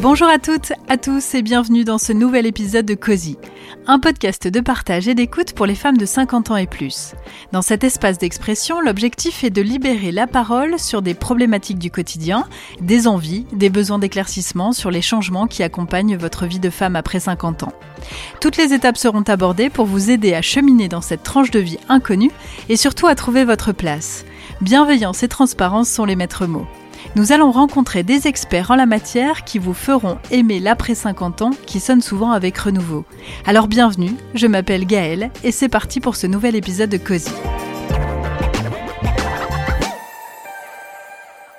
Bonjour à toutes, à tous et bienvenue dans ce nouvel épisode de Cozy, un podcast de partage et d'écoute pour les femmes de 50 ans et plus. Dans cet espace d'expression, l'objectif est de libérer la parole sur des problématiques du quotidien, des envies, des besoins d'éclaircissement sur les changements qui accompagnent votre vie de femme après 50 ans. Toutes les étapes seront abordées pour vous aider à cheminer dans cette tranche de vie inconnue et surtout à trouver votre place. Bienveillance et transparence sont les maîtres mots. Nous allons rencontrer des experts en la matière qui vous feront aimer l'après 50 ans qui sonne souvent avec renouveau. Alors bienvenue, je m'appelle Gaëlle et c'est parti pour ce nouvel épisode de Cozy.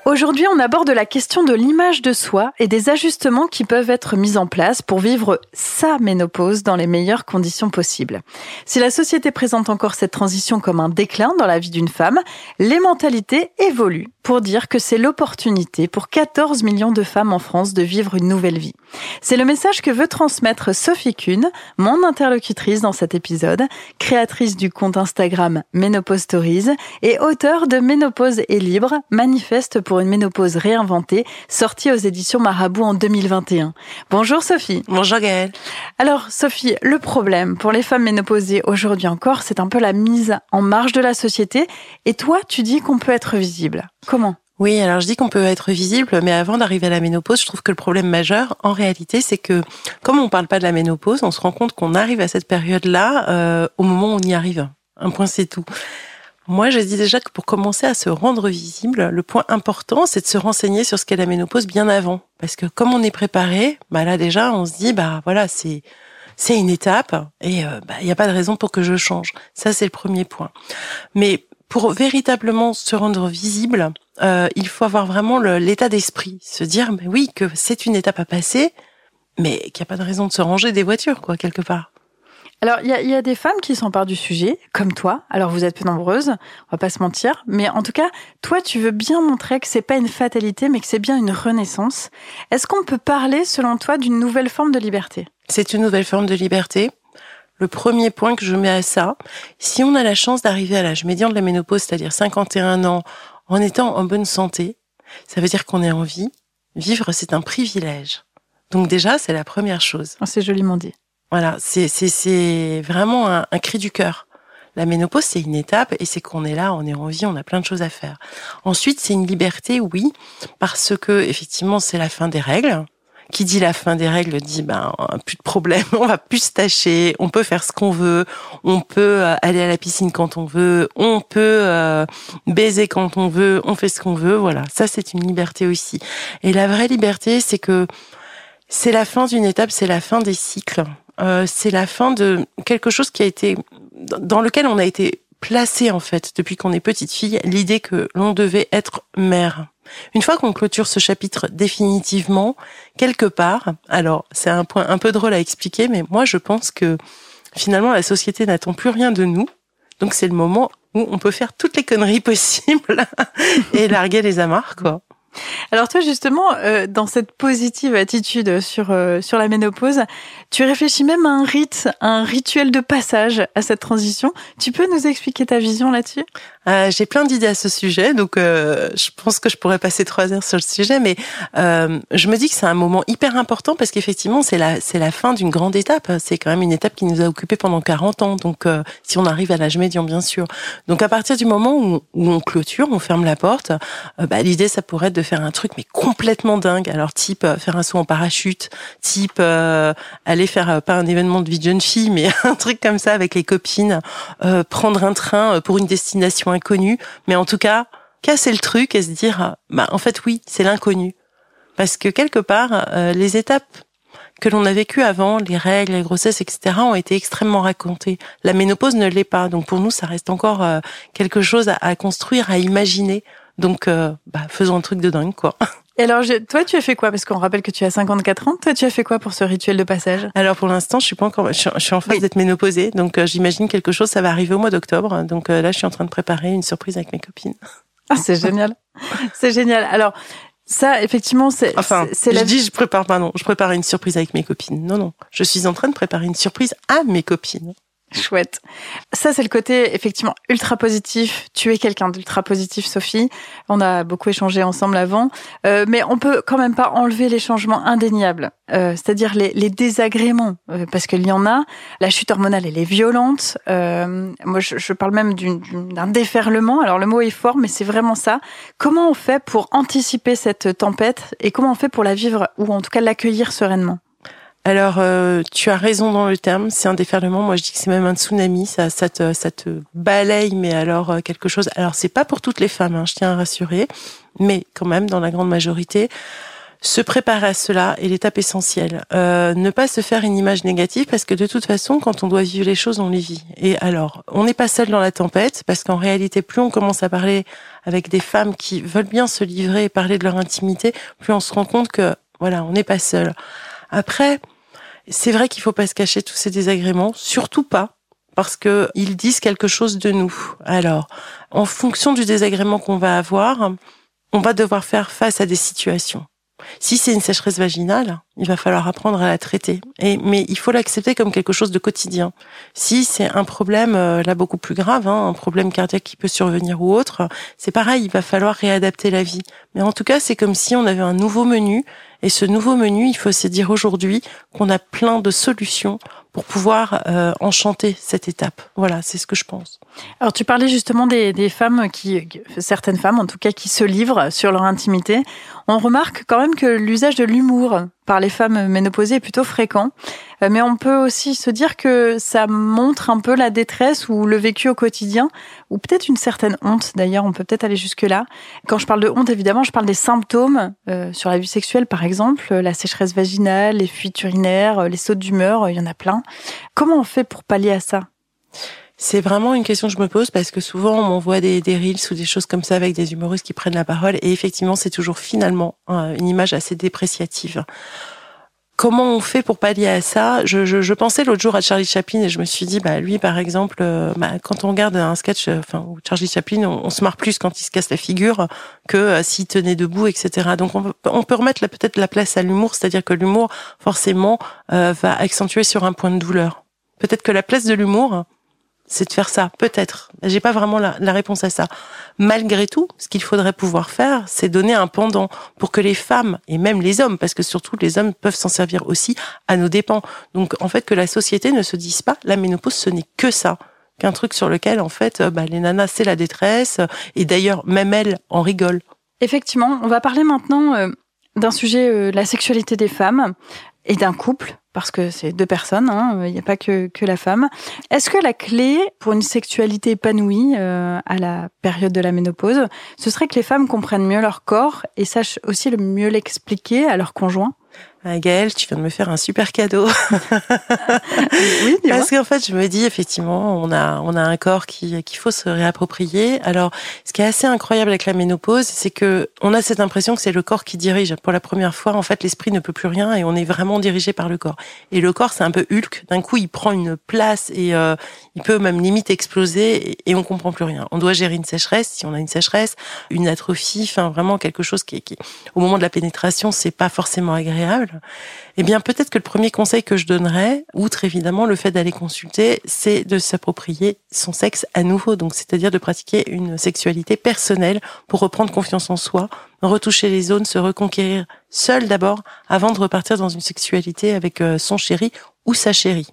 Aujourd'hui, on aborde la question de l'image de soi et des ajustements qui peuvent être mis en place pour vivre sa ménopause dans les meilleures conditions possibles. Si la société présente encore cette transition comme un déclin dans la vie d'une femme, les mentalités évoluent pour dire que c'est l'opportunité pour 14 millions de femmes en France de vivre une nouvelle vie. C'est le message que veut transmettre Sophie Kuhn, mon interlocutrice dans cet épisode, créatrice du compte Instagram Ménopause Stories et auteure de Ménopause est libre, manifeste pour une ménopause réinventée, sortie aux éditions Marabout en 2021. Bonjour Sophie. Bonjour Gaëlle. Alors Sophie, le problème pour les femmes ménopausées aujourd'hui encore, c'est un peu la mise en marge de la société. Et toi, tu dis qu'on peut être visible. Comment oui, alors je dis qu'on peut être visible, mais avant d'arriver à la ménopause, je trouve que le problème majeur, en réalité, c'est que comme on parle pas de la ménopause, on se rend compte qu'on arrive à cette période-là euh, au moment où on y arrive. Un point, c'est tout. Moi, je dis déjà que pour commencer à se rendre visible, le point important, c'est de se renseigner sur ce qu'est la ménopause bien avant. Parce que comme on est préparé, bah là déjà, on se dit, bah voilà, c'est c'est une étape et euh, bah, il n'y a pas de raison pour que je change. Ça, c'est le premier point. Mais pour véritablement se rendre visible, euh, il faut avoir vraiment l'état d'esprit, se dire, mais oui, que c'est une étape à passer, mais qu'il n'y a pas de raison de se ranger des voitures, quoi, quelque part. Alors, il y a, des femmes qui s'emparent du sujet, comme toi. Alors, vous êtes peu nombreuses, on va pas se mentir. Mais en tout cas, toi, tu veux bien montrer que c'est pas une fatalité, mais que c'est bien une renaissance. Est-ce qu'on peut parler, selon toi, d'une nouvelle forme de liberté? C'est une nouvelle forme de liberté. Le premier point que je mets à ça, si on a la chance d'arriver à l'âge médian de la ménopause, c'est-à-dire 51 ans, en étant en bonne santé, ça veut dire qu'on est en vie. Vivre, c'est un privilège. Donc déjà, c'est la première chose. Oh, c'est joliment dit. Voilà, c'est vraiment un, un, cri du cœur. La ménopause, c'est une étape et c'est qu'on est là, on est en vie, on a plein de choses à faire. Ensuite, c'est une liberté, oui, parce que effectivement, c'est la fin des règles. Qui dit la fin des règles dit ben plus de problème, on va plus se tâcher, on peut faire ce qu'on veut, on peut euh, aller à la piscine quand on veut, on peut euh, baiser quand on veut, on fait ce qu'on veut, voilà. Ça c'est une liberté aussi. Et la vraie liberté, c'est que c'est la fin d'une étape, c'est la fin des cycles. Euh, c'est la fin de quelque chose qui a été dans lequel on a été placé en fait depuis qu'on est petite fille, l'idée que l'on devait être mère. Une fois qu'on clôture ce chapitre définitivement, quelque part, alors c'est un point un peu drôle à expliquer, mais moi je pense que finalement la société n'attend plus rien de nous, donc c'est le moment où on peut faire toutes les conneries possibles et larguer les amarres quoi. Alors toi justement, euh, dans cette positive attitude sur euh, sur la ménopause, tu réfléchis même à un rite, un rituel de passage à cette transition. Tu peux nous expliquer ta vision là-dessus? Euh, J'ai plein d'idées à ce sujet, donc je pense que je pourrais passer trois heures sur le sujet, mais je me dis que c'est un moment hyper important parce qu'effectivement c'est la c'est la fin d'une grande étape. C'est quand même une étape qui nous a occupé pendant 40 ans, donc si on arrive à l'âge médian bien sûr. Donc à partir du moment où, où on clôture, on ferme la porte, bah, l'idée ça pourrait être de faire un truc mais complètement dingue. Alors type euh, faire un saut en parachute, type euh, aller faire euh, pas un événement de vie de jeune fille, mais un truc comme ça avec les copines, prendre un train pour une destination Mais en tout cas, casser le truc et se dire, bah en fait oui, c'est l'inconnu. Parce que quelque part, les étapes que l'on a vécues avant, les règles, les grossesses, etc., ont été extrêmement racontées. La ménopause ne l'est pas. Donc pour nous, ça reste encore quelque chose à construire, à imaginer. Donc, euh, bah, faisons un truc de dingue, quoi. Et alors, toi, tu as fait quoi? Parce qu'on rappelle que tu as 54 ans. Toi, tu as fait quoi pour ce rituel de passage? Alors, pour l'instant, je suis pas encore. Je suis, en phase d'être ménopausée, donc euh, j'imagine quelque chose. Ça va arriver au mois d'octobre. Donc euh, là, je suis en train de préparer une surprise avec mes copines. Ah, c'est génial. c'est génial. Alors. Ça, effectivement, c'est. Enfin, c'est je dis, je prépare pas, non, je prépare une surprise avec mes copines. Non, non, je suis en train de préparer une surprise à mes copines. Chouette. Ça, c'est le côté effectivement ultra positif. Tu es quelqu'un d'ultra positif, Sophie. On a beaucoup échangé ensemble avant, euh, mais on peut quand même pas enlever les changements indéniables, euh, c'est-à-dire les, les, désagréments, euh, parce qu'il y en a. La chute hormonale, elle est violente. Euh, moi, je, je, parle même d'un déferlement. Alors le mot est fort, mais c'est vraiment ça. Comment on fait pour anticiper cette tempête et comment on fait pour la vivre ou en tout cas l'accueillir sereinement? Alors, euh, tu as raison dans le terme, c'est un déferlement. Moi, je dis que c'est même un tsunami. Ça, ça te, ça te balaye, mais alors euh, quelque chose. Alors, c'est pas pour toutes les femmes, hein, je tiens à rassurer, mais quand même, dans la grande majorité, se préparer à cela est l'étape essentielle. Euh, ne pas se faire une image négative, parce que de toute façon, quand on doit vivre les choses, on les vit. Et alors, on n'est pas seul dans la tempête, parce qu'en réalité, plus on commence à parler avec des femmes qui veulent bien se livrer et parler de leur intimité, plus on se rend compte que voilà, on n'est pas seul. Après, c'est vrai qu'il faut pas se cacher tous ces désagréments, surtout pas parce que ils disent quelque chose de nous. Alors, en fonction du désagrément qu'on va avoir, on va devoir faire face à des situations. Si c'est une sécheresse vaginale, il va falloir apprendre à la traiter. Et, mais il faut l'accepter comme quelque chose de quotidien. Si c'est un problème euh, là beaucoup plus grave, hein, un problème cardiaque qui peut survenir ou autre, c'est pareil, il va falloir réadapter la vie. Mais en tout cas, c'est comme si on avait un nouveau menu et ce nouveau menu, il faut se dire aujourd'hui qu'on a plein de solutions pour pouvoir euh, enchanter cette étape. Voilà, c'est ce que je pense. Alors tu parlais justement des, des, femmes qui, certaines femmes en tout cas, qui se livrent sur leur intimité. On remarque quand même que l'usage de l'humour par les femmes ménopausées est plutôt fréquent. Euh, mais on peut aussi se dire que ça montre un peu la détresse ou le vécu au quotidien, ou peut-être une certaine honte. D'ailleurs, on peut peut-être aller jusque-là. Quand je parle de honte, évidemment, je parle des symptômes euh, sur la vie sexuelle, par exemple, la sécheresse vaginale, les fuites urinaires, les sautes d'humeur, il y en a plein. Comment on fait pour pallier à ça? C'est vraiment une question que je me pose parce que souvent on m'envoie des, des reels ou des choses comme ça avec des humoristes qui prennent la parole et effectivement c'est toujours finalement une image assez dépréciative. Comment on fait pour pallier à ça? Je, je, je, pensais l'autre jour à Charlie Chaplin et je me suis dit, bah lui par exemple, euh, bah, quand on regarde un sketch, euh, enfin Charlie Chaplin, on, se marre plus quand il se casse la figure que euh, s'il tenait debout, etc. Donc on, on peut remettre peut-être la place à l'humour, c'est-à-dire que l'humour forcément va accentuer sur un point de douleur. Peut-être que la place de l'humour, c'est de faire ça, peut-être. J'ai pas vraiment la, la, réponse à ça. Malgré tout, ce qu'il faudrait pouvoir faire, c'est donner un pendant pour que les femmes et même les hommes, parce que surtout les hommes peuvent s'en servir aussi à nos dépens. Donc en fait que la société ne se dise pas la ménopause ce n'est que ça, qu'un truc sur lequel en fait bah, les nanas c'est la détresse et d'ailleurs même elles en rigolent. Effectivement, on va parler maintenant euh, d'un sujet, euh, la sexualité des femmes et d'un couple parce que c'est deux personnes, hein, il n'y a pas que, que la femme. Est-ce que la clé pour une sexualité épanouie euh, à la période de la ménopause, ce serait que les femmes comprennent mieux leur corps et sachent aussi le mieux l'expliquer à leur conjoint? Ah, Gaëlle, tu viens de me faire un super cadeau. oui, Parce qu'en fait, je me dis effectivement, on a on a un corps qui qu'il faut se réapproprier. Alors, ce qui est assez incroyable avec la ménopause, c'est que on a cette impression que c'est le corps qui dirige. Pour la première fois, en fait, l'esprit ne peut plus rien et on est vraiment dirigé par le corps. Et le corps, c'est un peu Hulk. D'un coup, il prend une place et euh, il peut même limite exploser et, on comprend plus rien. On doit gérer une sécheresse si on a une sécheresse, une atrophie, enfin vraiment quelque chose qui, qui au moment de la pénétration, c'est pas forcément agréable eh bien peut-être que le premier conseil que je donnerais, outre évidemment le fait d'aller consulter, c'est de s'approprier son sexe à nouveau, donc c'est-à-dire de pratiquer une sexualité personnelle pour reprendre confiance en soi, retoucher les zones, se reconquérir seul d'abord, avant de repartir dans une sexualité avec euh, son chéri ou sa chérie.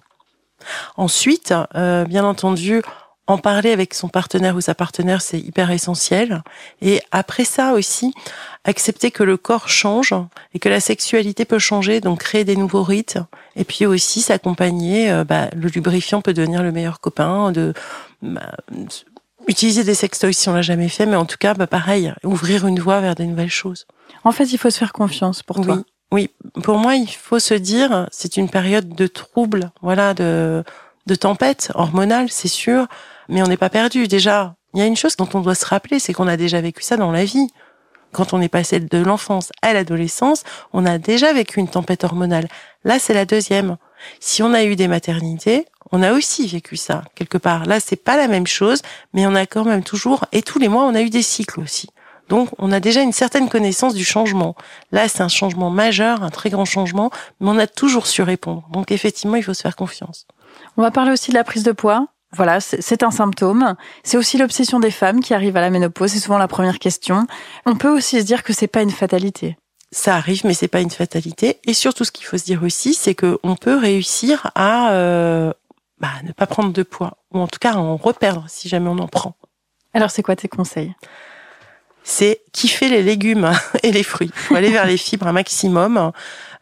Ensuite, euh, bien entendu, en parler avec son partenaire ou sa partenaire, c'est hyper essentiel. Et après ça aussi, accepter que le corps change et que la sexualité peut changer, donc créer des nouveaux rites. Et puis aussi s'accompagner, euh, bah, le lubrifiant peut devenir le meilleur copain, de bah, utiliser des sextoys si on l'a jamais fait, mais en tout cas, bah, pareil, ouvrir une voie vers des nouvelles choses. En fait, il faut se faire confiance pour toi. Oui, oui. Pour moi, il faut se dire, c'est une période de trouble, voilà, de de tempête hormonale, c'est sûr mais on n'est pas perdu. Déjà, il y a une chose dont on doit se rappeler, c'est qu'on a déjà vécu ça dans la vie. Quand on est passé de l'enfance à l'adolescence, on a déjà vécu une tempête hormonale. Là, c'est la deuxième. Si on a eu des maternités, on a aussi vécu ça quelque part. Là, c'est pas la même chose, mais on a quand même toujours et tous les mois, on a eu des cycles aussi. Donc, on a déjà une certaine connaissance du changement. Là, c'est un changement majeur, un très grand changement, mais on a toujours su répondre. Donc, effectivement, il faut se faire confiance. On va parler aussi de la prise de poids. Voilà, c'est un symptôme. C'est aussi l'obsession des femmes qui arrivent à la ménopause. C'est souvent la première question. On peut aussi se dire que c'est pas une fatalité. Ça arrive, mais c'est pas une fatalité. Et surtout, ce qu'il faut se dire aussi, c'est qu'on peut réussir à euh, bah, ne pas prendre de poids, ou en tout cas à en reperdre si jamais on en prend. Alors, c'est quoi tes conseils? C'est kiffer les légumes et les fruits. Faut aller vers les fibres un maximum.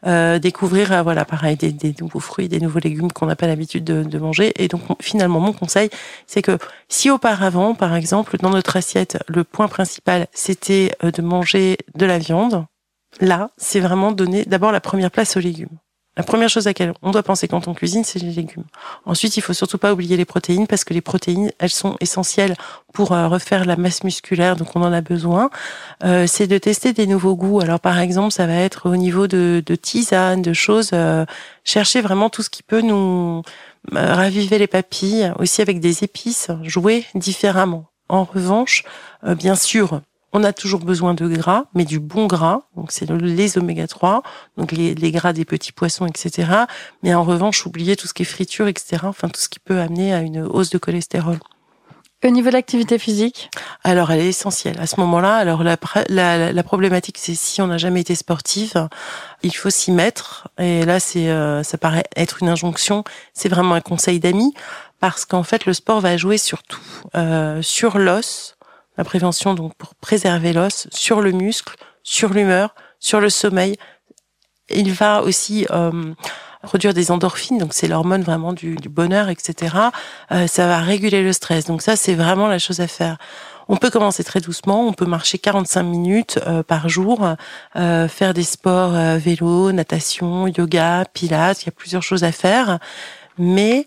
Euh, découvrir euh, voilà pareil des, des, nouveaux fruits, des nouveaux légumes qu'on n'a pas l'habitude de, de, manger. Et donc finalement mon conseil, c'est que si auparavant, par exemple, dans notre assiette, le point principal c'était euh, de manger de la viande, là c'est vraiment donner d'abord la première place aux légumes. La première chose à laquelle on doit penser quand on cuisine, c'est les légumes. Ensuite, il faut surtout pas oublier les protéines parce que les protéines, elles sont essentielles pour euh, refaire la masse musculaire, donc on en a besoin. Euh, c'est de tester des nouveaux goûts. Alors par exemple, ça va être au niveau de, de tisane, de choses. Euh, chercher vraiment tout ce qui peut nous raviver les papilles, aussi avec des épices, jouer différemment. En revanche, bien sûr, on a toujours besoin de gras, mais du bon gras. Donc c'est les oméga 3, donc les, gras des petits poissons, etc. Mais en revanche, oubliez tout ce qui est friture, etc. Enfin tout ce qui peut amener à une hausse de cholestérol. Au niveau de l'activité physique? Alors, elle est essentielle. À ce moment-là, alors la, la, problématique, c'est si on n'a jamais été sportive, il faut s'y mettre. Et là, c'est, euh, ça paraît être une injonction. C'est vraiment un conseil d'amis parce qu'en fait, le sport va jouer sur tout, euh, sur l'os, la prévention donc pour préserver l'os, sur le muscle, sur l'humeur, sur le sommeil. Il va aussi euh, produire des endorphines, donc c'est l'hormone vraiment du, du, bonheur, etc. Euh, ça va réguler le stress. Donc ça, c'est vraiment la chose à faire. On peut commencer très doucement, on peut marcher 45 minutes euh, par jour, euh, faire des sports euh, vélo, natation, yoga, pilates, il y a plusieurs choses à faire. Mais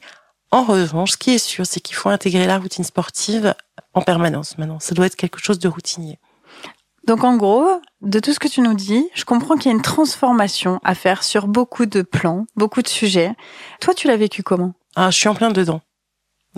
en revanche, ce qui est sûr, c'est qu'il faut intégrer la routine sportive en permanence maintenant. Ça doit être quelque chose de routinier. Donc en gros, de tout ce que tu nous dis, je comprends qu'il y a une transformation à faire sur beaucoup de plans, beaucoup de sujets. Toi, tu l'as vécu comment? Ah, je suis en plein dedans.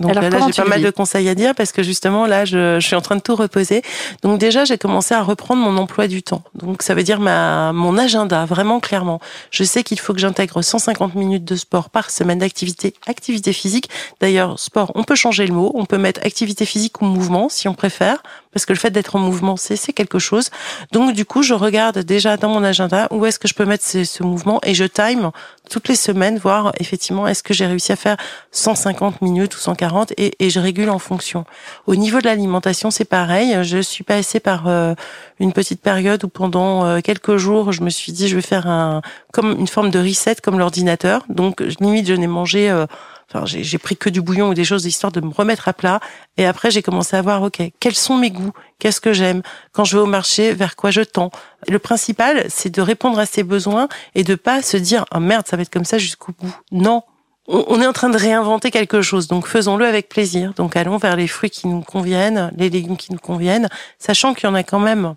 Donc là, j'ai pas mal de conseils à dire parce que justement là, je, je suis en train de tout reposer. Donc déjà, j'ai commencé à reprendre mon emploi du temps. Donc ça veut dire ma mon agenda vraiment clairement. Je sais qu'il faut que j'intègre 150 minutes de sport par semaine d'activité, activité physique. D'ailleurs, sport, on peut changer le mot, on peut mettre activité physique ou mouvement si on préfère, parce que le fait d'être en mouvement, c'est quelque chose. Donc du coup, je regarde déjà dans mon agenda où est-ce que je peux mettre ce, mouvement et je time toutes les semaines voir effectivement est-ce que j'ai réussi à faire 150 minutes ou 140 et, et je régule en fonction. Au niveau de l'alimentation, c'est pareil. Je suis passée par euh, une petite période où pendant euh, quelques jours, je me suis dit je vais faire un comme une forme de reset comme l'ordinateur. Donc limite je n'ai mangé euh, Enfin, j'ai pris que du bouillon ou des choses histoire de me remettre à plat. Et après, j'ai commencé à voir, ok, quels sont mes goûts? Qu'est-ce que j'aime? Quand je vais au marché, vers quoi je tends? Le principal, c'est de répondre à ses besoins et de pas se dire, ah merde, ça va être comme ça jusqu'au bout. Non, on est en train de réinventer quelque chose, donc faisons-le avec plaisir. Donc allons vers les fruits qui nous conviennent, les légumes qui nous conviennent, sachant qu'il y en a quand même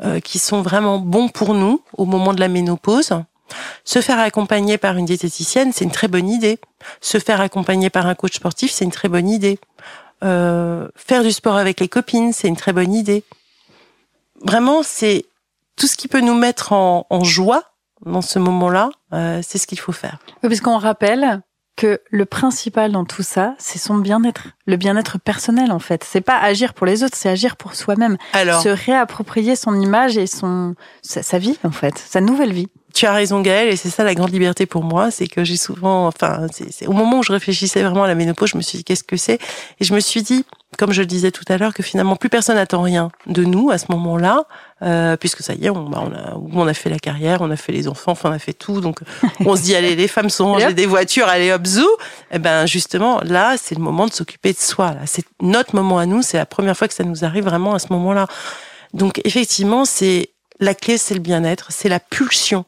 euh, qui sont vraiment bons pour nous au moment de la ménopause. Se faire accompagner par une diététicienne, c'est une très bonne idée. Se faire accompagner par un coach sportif, c'est une très bonne idée. Euh, faire du sport avec les copines, c'est une très bonne idée. Vraiment, c'est tout ce qui peut nous mettre en, joie dans ce moment-là, euh, c'est ce qu'il faut faire. Oui, parce qu'on rappelle que le principal dans tout ça, c'est son bien-être, le bien-être personnel en fait. C'est pas agir pour les autres, c'est agir pour soi-même. Alors, se réapproprier son image et son sa vie en fait, sa nouvelle vie tu as raison Gaëlle et c'est ça la grande liberté pour moi, c'est que j'ai souvent, enfin, c'est au moment où je réfléchissais vraiment à la ménopause, je me suis dit qu'est-ce que c'est? Et je me suis dit, comme je le disais tout à l'heure, que finalement plus personne n'attend rien de nous à ce moment-là, euh, puisque ça y est, on, bah, on, a, on a fait la carrière, on a fait les enfants, enfin on a fait tout, donc on se dit allez les femmes sont rangées des voitures, allez hop zou, et eh ben justement là c'est le moment de s'occuper de soi, là. C'est notre moment à nous, c'est la première fois que ça nous arrive vraiment à ce moment-là. Donc effectivement c'est la clé, c'est le bien-être, c'est la pulsion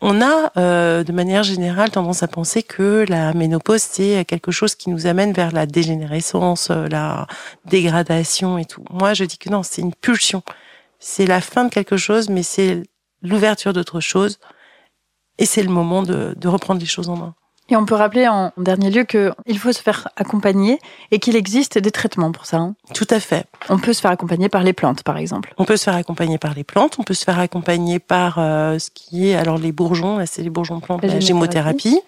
on a, euh, de manière générale, tendance à penser que la ménopause, c'est quelque chose qui nous amène vers la dégénérescence, euh, la dégradation et tout. Moi, je dis que non, c'est une pulsion. C'est la fin de quelque chose, mais c'est l'ouverture d'autre chose. Et c'est le moment de, reprendre les choses en main. Et on peut rappeler en dernier lieu qu'il faut se faire accompagner et qu'il existe des traitements pour ça. Hein. Tout à fait. On peut se faire accompagner par les plantes, par exemple. On peut se faire accompagner par les plantes. On peut se faire accompagner par euh, ce qui est alors les bourgeons. Là, c'est les bourgeons de plantes, la, gémothérapie,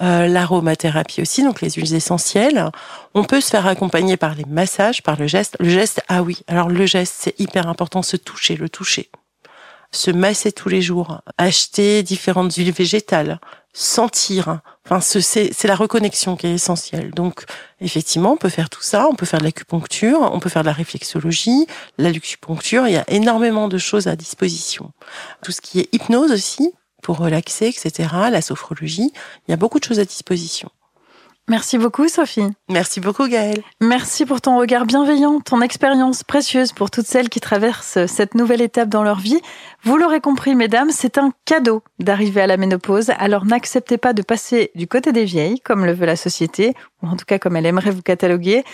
euh, l'aromathérapie aussi, donc les huiles essentielles. On peut se faire accompagner par les massages, par le geste. Le geste, ah oui. Alors le geste, c'est hyper important. Se toucher, le toucher se masser tous les jours, acheter différentes huiles végétales, sentir. Enfin, c'est la reconnexion qui est essentielle. Donc, effectivement, on peut faire tout ça. On peut faire de l'acupuncture, on peut faire de la réflexologie, la luxupuncture. Il y a énormément de choses à disposition. Tout ce qui est hypnose aussi, pour relaxer, etc. La sophrologie. Il y a beaucoup de choses à disposition. Merci beaucoup, Sophie. Merci beaucoup, Gaëlle. Merci pour ton regard bienveillant, ton expérience précieuse pour toutes celles qui traversent cette nouvelle étape dans leur vie. Vous l'aurez compris, mesdames, c'est un cadeau d'arriver à la ménopause. Alors n'acceptez pas de passer du côté des vieilles, comme le veut la société, ou en tout cas comme elle aimerait vous cataloguer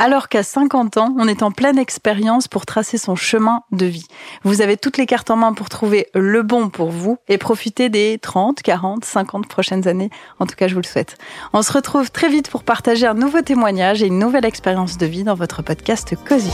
alors qu'à 50 ans, on est en pleine expérience pour tracer son chemin de vie. Vous avez toutes les cartes en main pour trouver le bon pour vous et profiter des 30, 40, 50 prochaines années. En tout cas, je vous le souhaite. On se retrouve très vite pour partager un nouveau témoignage et une nouvelle expérience de vie dans votre podcast Cozy.